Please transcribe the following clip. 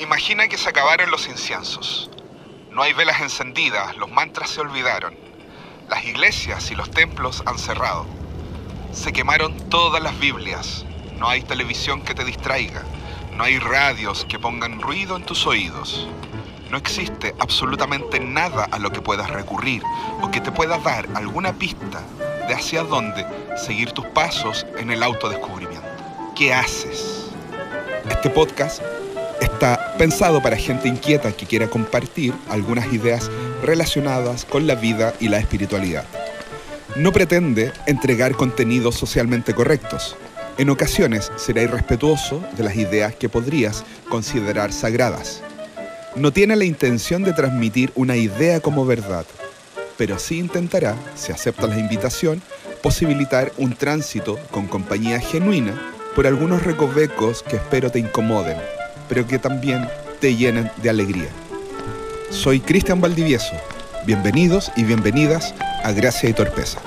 Imagina que se acabaron los inciensos. No hay velas encendidas, los mantras se olvidaron. Las iglesias y los templos han cerrado. Se quemaron todas las Biblias. No hay televisión que te distraiga. No hay radios que pongan ruido en tus oídos. No existe absolutamente nada a lo que puedas recurrir o que te pueda dar alguna pista de hacia dónde seguir tus pasos en el autodescubrimiento. ¿Qué haces? Este podcast está pensado para gente inquieta que quiera compartir algunas ideas relacionadas con la vida y la espiritualidad. No pretende entregar contenidos socialmente correctos. En ocasiones será irrespetuoso de las ideas que podrías considerar sagradas. No tiene la intención de transmitir una idea como verdad, pero sí intentará, si aceptas la invitación, posibilitar un tránsito con compañía genuina por algunos recovecos que espero te incomoden, pero que también te llenen de alegría. Soy Cristian Valdivieso. Bienvenidos y bienvenidas a Gracia y Torpeza.